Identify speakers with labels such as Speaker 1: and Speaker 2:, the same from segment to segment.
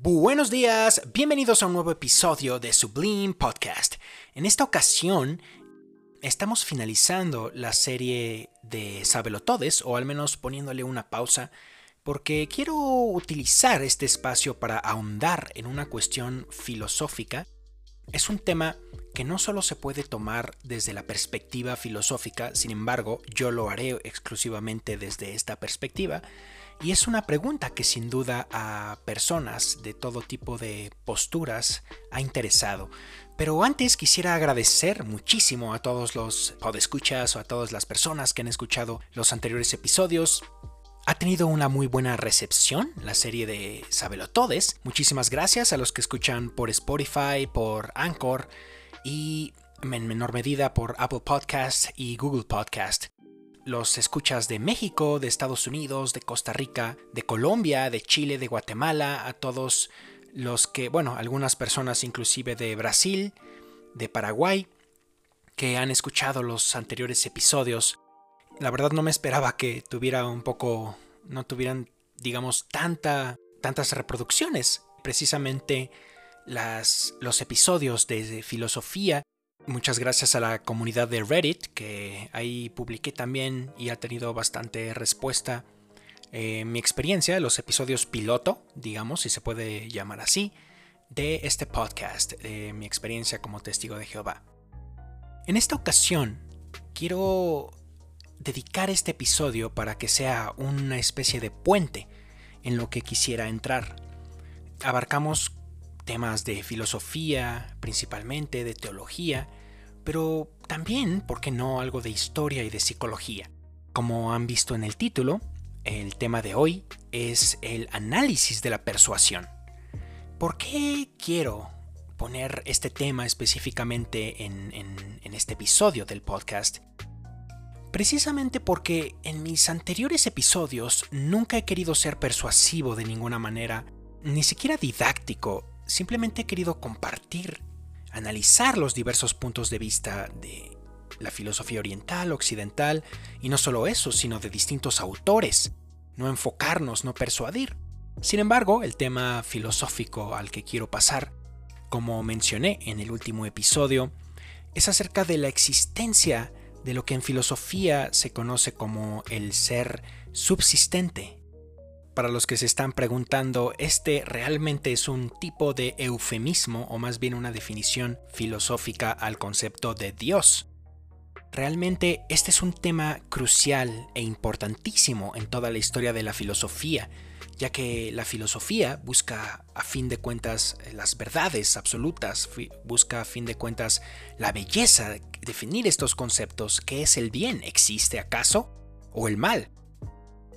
Speaker 1: Buenos días, bienvenidos a un nuevo episodio de Sublime Podcast. En esta ocasión estamos finalizando la serie de Sabelotodes, o al menos poniéndole una pausa, porque quiero utilizar este espacio para ahondar en una cuestión filosófica. Es un tema que no solo se puede tomar desde la perspectiva filosófica, sin embargo, yo lo haré exclusivamente desde esta perspectiva, y es una pregunta que sin duda a personas de todo tipo de posturas ha interesado. Pero antes quisiera agradecer muchísimo a todos los podescuchas o a todas las personas que han escuchado los anteriores episodios. Ha tenido una muy buena recepción la serie de Sabelotodes. Muchísimas gracias a los que escuchan por Spotify, por Anchor y en menor medida por Apple Podcast y Google Podcast los escuchas de México, de Estados Unidos, de Costa Rica, de Colombia, de Chile, de Guatemala, a todos los que, bueno, algunas personas inclusive de Brasil, de Paraguay, que han escuchado los anteriores episodios. La verdad no me esperaba que tuviera un poco, no tuvieran, digamos, tanta, tantas reproducciones. Precisamente las, los episodios de filosofía Muchas gracias a la comunidad de Reddit, que ahí publiqué también y ha tenido bastante respuesta. Eh, mi experiencia, los episodios piloto, digamos, si se puede llamar así, de este podcast, de mi experiencia como testigo de Jehová. En esta ocasión, quiero dedicar este episodio para que sea una especie de puente en lo que quisiera entrar. Abarcamos temas de filosofía, principalmente de teología, pero también, ¿por qué no?, algo de historia y de psicología. Como han visto en el título, el tema de hoy es el análisis de la persuasión. ¿Por qué quiero poner este tema específicamente en, en, este episodio del podcast? Precisamente porque en mis anteriores episodios nunca he querido ser persuasivo de ninguna manera, ni siquiera didáctico, simplemente he querido compartir analizar los diversos puntos de vista de la filosofía oriental, occidental, y no solo eso, sino de distintos autores, no enfocarnos, no persuadir. Sin embargo, el tema filosófico al que quiero pasar, como mencioné en el último episodio, es acerca de la existencia de lo que en filosofía se conoce como el ser subsistente, para los que se están preguntando, este realmente es un tipo de eufemismo o más bien una definición filosófica al concepto de Dios. Realmente este es un tema crucial e importantísimo en toda la historia de la filosofía, ya que la filosofía busca a fin de cuentas las verdades absolutas, busca a fin de cuentas la belleza, definir estos conceptos, ¿qué es el bien? ¿Existe acaso? ¿O el mal?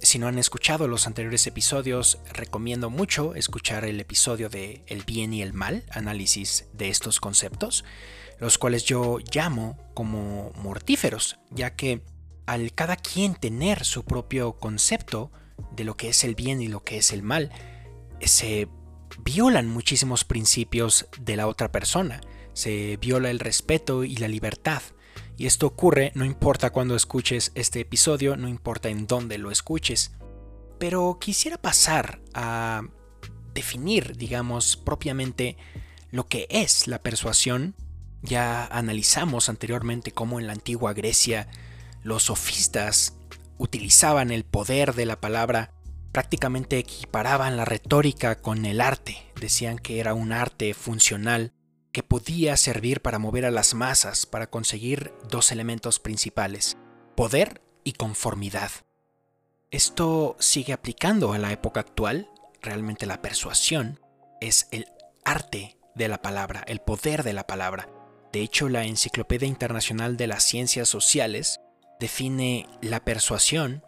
Speaker 1: Si no han escuchado los anteriores episodios, recomiendo mucho escuchar el episodio de El bien y el mal, análisis de estos conceptos, los cuales yo llamo como mortíferos, ya que al cada quien tener su propio concepto de lo que es el bien y lo que es el mal, se violan muchísimos principios de la otra persona, se viola el respeto y la libertad. Y esto ocurre no importa cuando escuches este episodio, no importa en dónde lo escuches. Pero quisiera pasar a definir, digamos, propiamente lo que es la persuasión. Ya analizamos anteriormente cómo en la antigua Grecia los sofistas utilizaban el poder de la palabra, prácticamente equiparaban la retórica con el arte, decían que era un arte funcional que podía servir para mover a las masas para conseguir dos elementos principales, poder y conformidad. Esto sigue aplicando a la época actual, realmente la persuasión es el arte de la palabra, el poder de la palabra. De hecho, la Enciclopedia Internacional de las Ciencias Sociales define la persuasión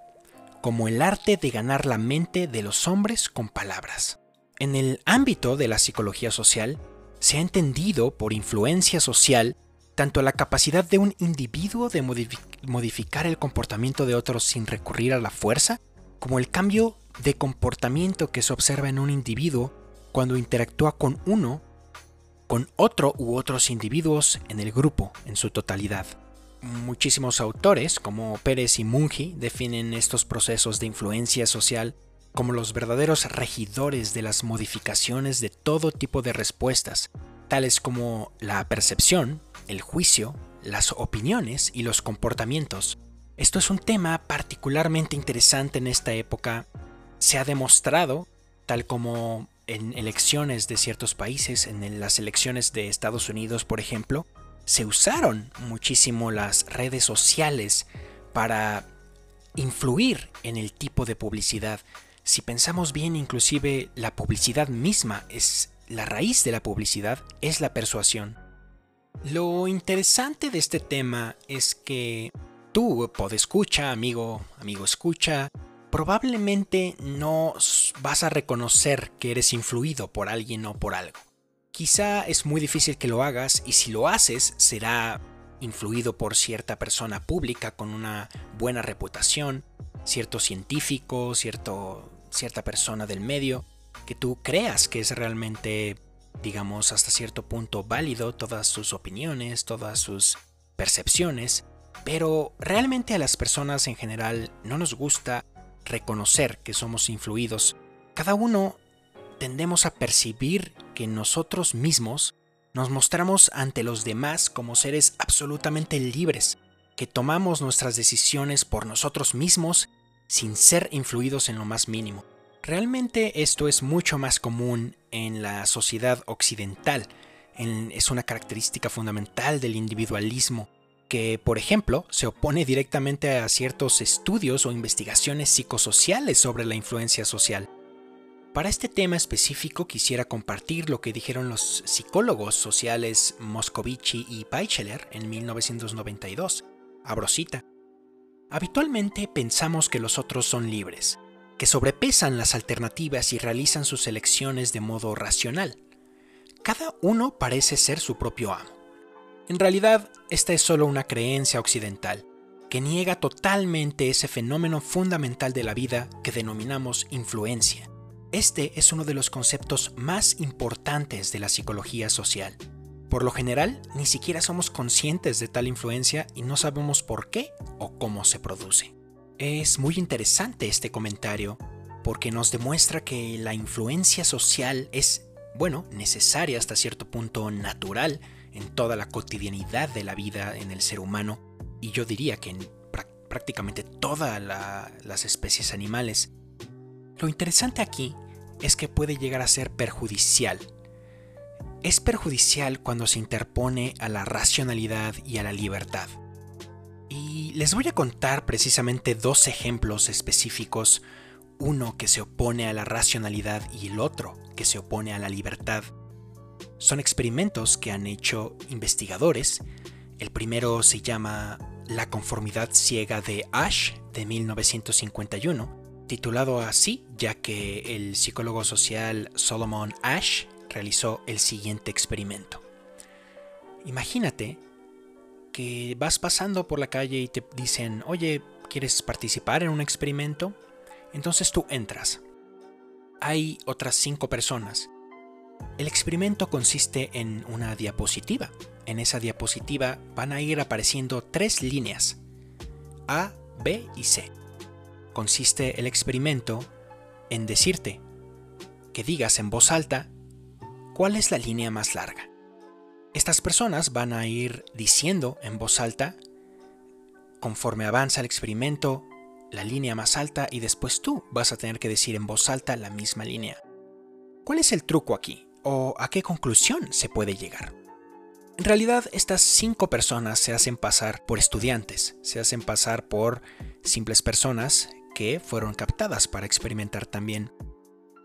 Speaker 1: como el arte de ganar la mente de los hombres con palabras. En el ámbito de la psicología social, se ha entendido por influencia social tanto la capacidad de un individuo de modificar el comportamiento de otros sin recurrir a la fuerza, como el cambio de comportamiento que se observa en un individuo cuando interactúa con uno, con otro u otros individuos en el grupo en su totalidad. Muchísimos autores, como Pérez y Mungi, definen estos procesos de influencia social como los verdaderos regidores de las modificaciones de todo tipo de respuestas, tales como la percepción, el juicio, las opiniones y los comportamientos. Esto es un tema particularmente interesante en esta época. Se ha demostrado, tal como en elecciones de ciertos países, en las elecciones de Estados Unidos, por ejemplo, se usaron muchísimo las redes sociales para influir en el tipo de publicidad. Si pensamos bien, inclusive la publicidad misma es la raíz de la publicidad, es la persuasión. Lo interesante de este tema es que tú, escucha, amigo, amigo escucha, probablemente no vas a reconocer que eres influido por alguien o por algo. Quizá es muy difícil que lo hagas y si lo haces será influido por cierta persona pública con una buena reputación, cierto científico, cierto, cierta persona del medio, que tú creas que es realmente, digamos, hasta cierto punto válido todas sus opiniones, todas sus percepciones, pero realmente a las personas en general no nos gusta reconocer que somos influidos. Cada uno tendemos a percibir que nosotros mismos nos mostramos ante los demás como seres absolutamente libres, que tomamos nuestras decisiones por nosotros mismos sin ser influidos en lo más mínimo. Realmente esto es mucho más común en la sociedad occidental, es una característica fundamental del individualismo, que por ejemplo se opone directamente a ciertos estudios o investigaciones psicosociales sobre la influencia social. Para este tema específico quisiera compartir lo que dijeron los psicólogos sociales Moscovici y Peicheler en 1992. Abro cita. Habitualmente pensamos que los otros son libres, que sobrepesan las alternativas y realizan sus elecciones de modo racional. Cada uno parece ser su propio amo. En realidad, esta es solo una creencia occidental, que niega totalmente ese fenómeno fundamental de la vida que denominamos influencia este es uno de los conceptos más importantes de la psicología social. Por lo general, ni siquiera somos conscientes de tal influencia y no sabemos por qué o cómo se produce. Es muy interesante este comentario porque nos demuestra que la influencia social es, bueno, necesaria hasta cierto punto natural en toda la cotidianidad de la vida en el ser humano y yo diría que en prácticamente todas las especies animales. Lo interesante aquí es que puede llegar a ser perjudicial. Es perjudicial cuando se interpone a la racionalidad y a la libertad. Y les voy a contar precisamente dos ejemplos específicos, uno que se opone a la racionalidad y el otro que se opone a la libertad. Son experimentos que han hecho investigadores. El primero se llama La conformidad ciega de Ash de 1951 titulado así ya que el psicólogo social Solomon Ash realizó el siguiente experimento. Imagínate que vas pasando por la calle y te dicen, oye, ¿quieres participar en un experimento? Entonces tú entras. Hay otras cinco personas. El experimento consiste en una diapositiva. En esa diapositiva van a ir apareciendo tres líneas, A, B y C consiste el experimento en decirte que digas en voz alta cuál es la línea más larga. Estas personas van a ir diciendo en voz alta, conforme avanza el experimento, la línea más alta y después tú vas a tener que decir en voz alta la misma línea. ¿Cuál es el truco aquí? ¿O a qué conclusión se puede llegar? En realidad, estas cinco personas se hacen pasar por estudiantes, se hacen pasar por simples personas que fueron captadas para experimentar también.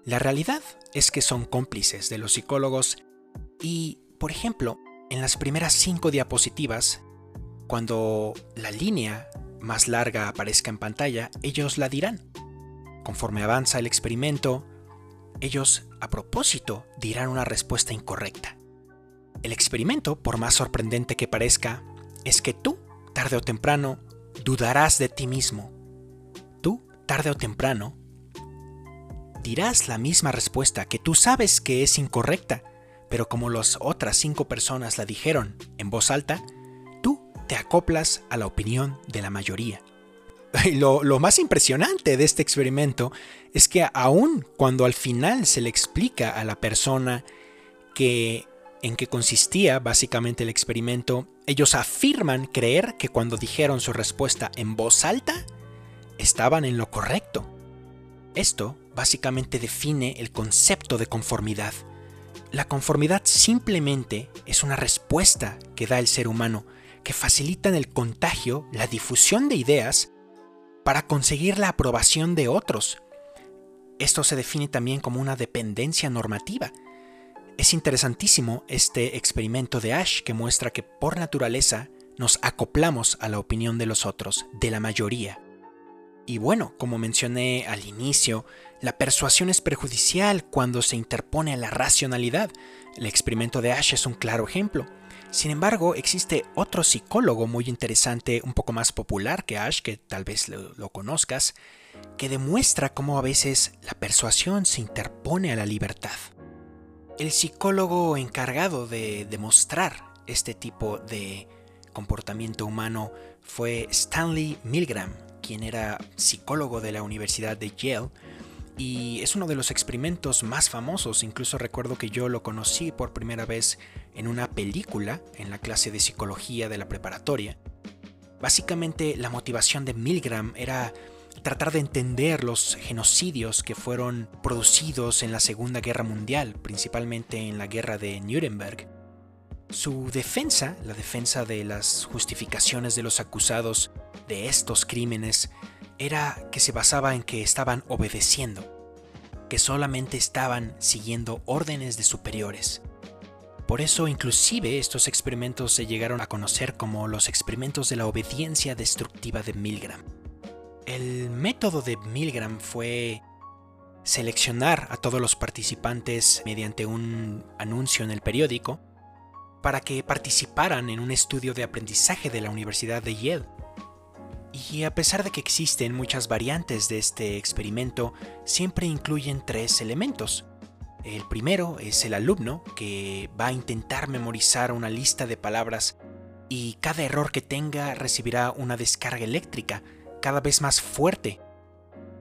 Speaker 1: La realidad es que son cómplices de los psicólogos y, por ejemplo, en las primeras cinco diapositivas, cuando la línea más larga aparezca en pantalla, ellos la dirán. Conforme avanza el experimento, ellos a propósito dirán una respuesta incorrecta. El experimento, por más sorprendente que parezca, es que tú, tarde o temprano, dudarás de ti mismo tarde o temprano, dirás la misma respuesta que tú sabes que es incorrecta, pero como las otras cinco personas la dijeron en voz alta, tú te acoplas a la opinión de la mayoría. lo, lo, más impresionante de este experimento es que aun cuando al final se le explica a la persona que en qué consistía básicamente el experimento, ellos afirman creer que cuando dijeron su respuesta en voz alta, estaban en lo correcto. Esto básicamente define el concepto de conformidad. La conformidad simplemente es una respuesta que da el ser humano, que facilita en el contagio la difusión de ideas para conseguir la aprobación de otros. Esto se define también como una dependencia normativa, es interesantísimo este experimento de Ash que muestra que por naturaleza nos acoplamos a la opinión de los otros, de la mayoría. Y bueno, como mencioné al inicio, la persuasión es perjudicial cuando se interpone a la racionalidad. El experimento de Ash es un claro ejemplo. Sin embargo, existe otro psicólogo muy interesante, un poco más popular que Ash, que tal vez lo, lo conozcas, que demuestra cómo a veces la persuasión se interpone a la libertad. El psicólogo encargado de demostrar este tipo de comportamiento humano fue Stanley Milgram, quien era psicólogo de la Universidad de Yale y es uno de los experimentos más famosos, incluso recuerdo que yo lo conocí por primera vez en una película en la clase de psicología de la preparatoria. Básicamente la motivación de Milgram era tratar de entender los genocidios que fueron producidos en la Segunda Guerra Mundial, principalmente en la Guerra de Nuremberg. Su defensa, la defensa de las justificaciones de los acusados de estos crímenes, era que se basaba en que estaban obedeciendo, que solamente estaban siguiendo órdenes de superiores. Por eso inclusive estos experimentos se llegaron a conocer como los experimentos de la obediencia destructiva de Milgram. El método de Milgram fue seleccionar a todos los participantes mediante un anuncio en el periódico para que participaran en un estudio de aprendizaje de la Universidad de Yale. Y a pesar de que existen muchas variantes de este experimento, siempre incluyen tres elementos. El primero es el alumno, que va a intentar memorizar una lista de palabras y cada error que tenga recibirá una descarga eléctrica cada vez más fuerte.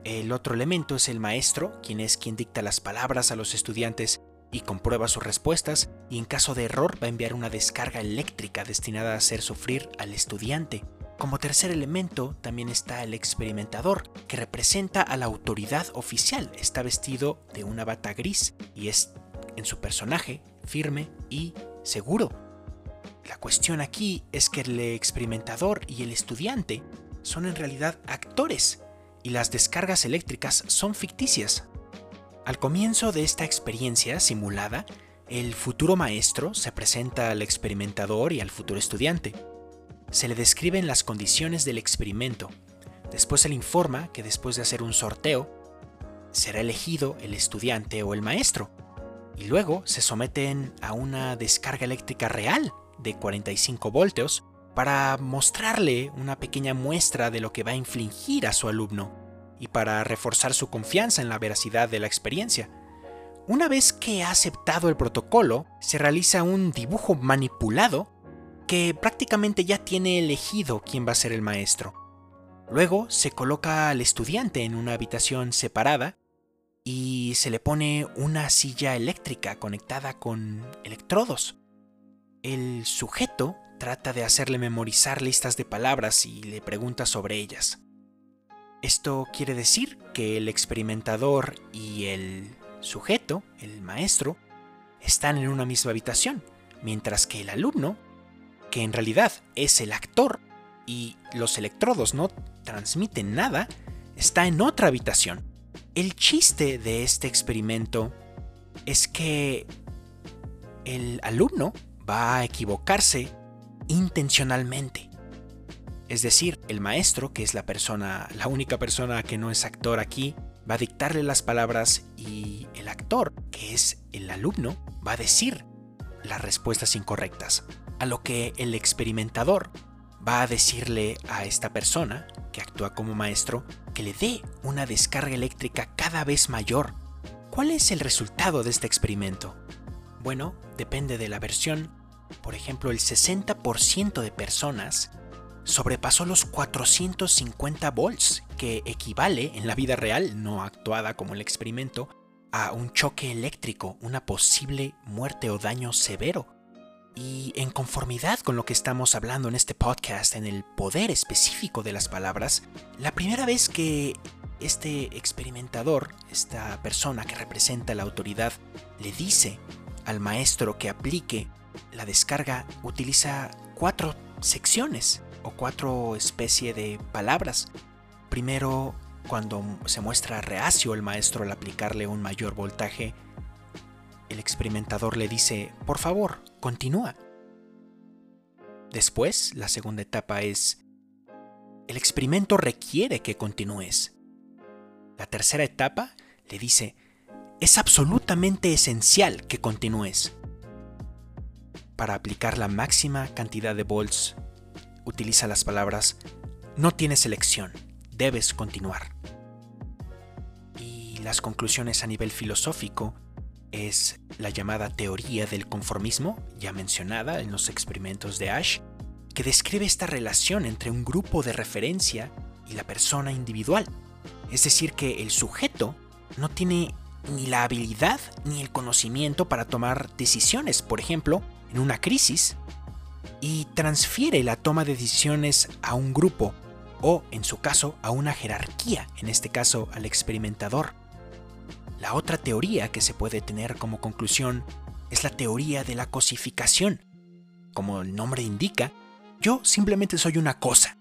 Speaker 1: El otro elemento es el maestro, quien es quien dicta las palabras a los estudiantes y comprueba sus respuestas, y en caso de error va a enviar una descarga eléctrica destinada a hacer sufrir al estudiante. Como tercer elemento también está el experimentador, que representa a la autoridad oficial. Está vestido de una bata gris y es en su personaje firme y seguro. La cuestión aquí es que el experimentador y el estudiante son en realidad actores y las descargas eléctricas son ficticias. Al comienzo de esta experiencia simulada, el futuro maestro se presenta al experimentador y al futuro estudiante. Se le describen las condiciones del experimento. Después se le informa que después de hacer un sorteo, será elegido el estudiante o el maestro. Y luego se someten a una descarga eléctrica real de 45 voltios para mostrarle una pequeña muestra de lo que va a infligir a su alumno y para reforzar su confianza en la veracidad de la experiencia. Una vez que ha aceptado el protocolo, se realiza un dibujo manipulado que prácticamente ya tiene elegido quién va a ser el maestro. Luego se coloca al estudiante en una habitación separada y se le pone una silla eléctrica conectada con electrodos. El sujeto trata de hacerle memorizar listas de palabras y le pregunta sobre ellas. Esto quiere decir que el experimentador y el sujeto, el maestro, están en una misma habitación, mientras que el alumno, que en realidad es el actor y los electrodos no transmiten nada, está en otra habitación. El chiste de este experimento es que el alumno va a equivocarse intencionalmente. Es decir, el maestro, que es la persona, la única persona que no es actor aquí, va a dictarle las palabras y el actor, que es el alumno, va a decir las respuestas incorrectas. A lo que el experimentador va a decirle a esta persona, que actúa como maestro, que le dé una descarga eléctrica cada vez mayor. ¿Cuál es el resultado de este experimento? Bueno, depende de la versión por ejemplo, el 60% de personas sobrepasó los 450 volts, que equivale en la vida real, no actuada como el experimento, a un choque eléctrico, una posible muerte o daño severo. Y en conformidad con lo que estamos hablando en este podcast, en el poder específico de las palabras, la primera vez que este experimentador, esta persona que representa la autoridad, le dice al maestro que aplique la descarga, utiliza cuatro secciones cuatro especies de palabras. Primero, cuando se muestra reacio el maestro al aplicarle un mayor voltaje, el experimentador le dice, por favor, continúa. Después, la segunda etapa es, el experimento requiere que continúes. La tercera etapa le dice, es absolutamente esencial que continúes. Para aplicar la máxima cantidad de volts, utiliza las palabras, no tienes elección, debes continuar. Y las conclusiones a nivel filosófico es la llamada teoría del conformismo, ya mencionada en los experimentos de Ash, que describe esta relación entre un grupo de referencia y la persona individual. Es decir, que el sujeto no tiene ni la habilidad ni el conocimiento para tomar decisiones, por ejemplo, en una crisis, y transfiere la toma de decisiones a un grupo o, en su caso, a una jerarquía, en este caso al experimentador. La otra teoría que se puede tener como conclusión es la teoría de la cosificación. Como el nombre indica, yo simplemente soy una cosa,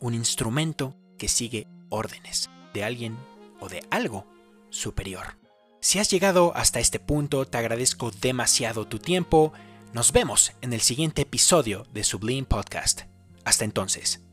Speaker 1: un instrumento que sigue órdenes de alguien o de algo superior. Si has llegado hasta este punto, te agradezco demasiado tu tiempo. Nos vemos en el siguiente episodio de Sublime Podcast. Hasta entonces.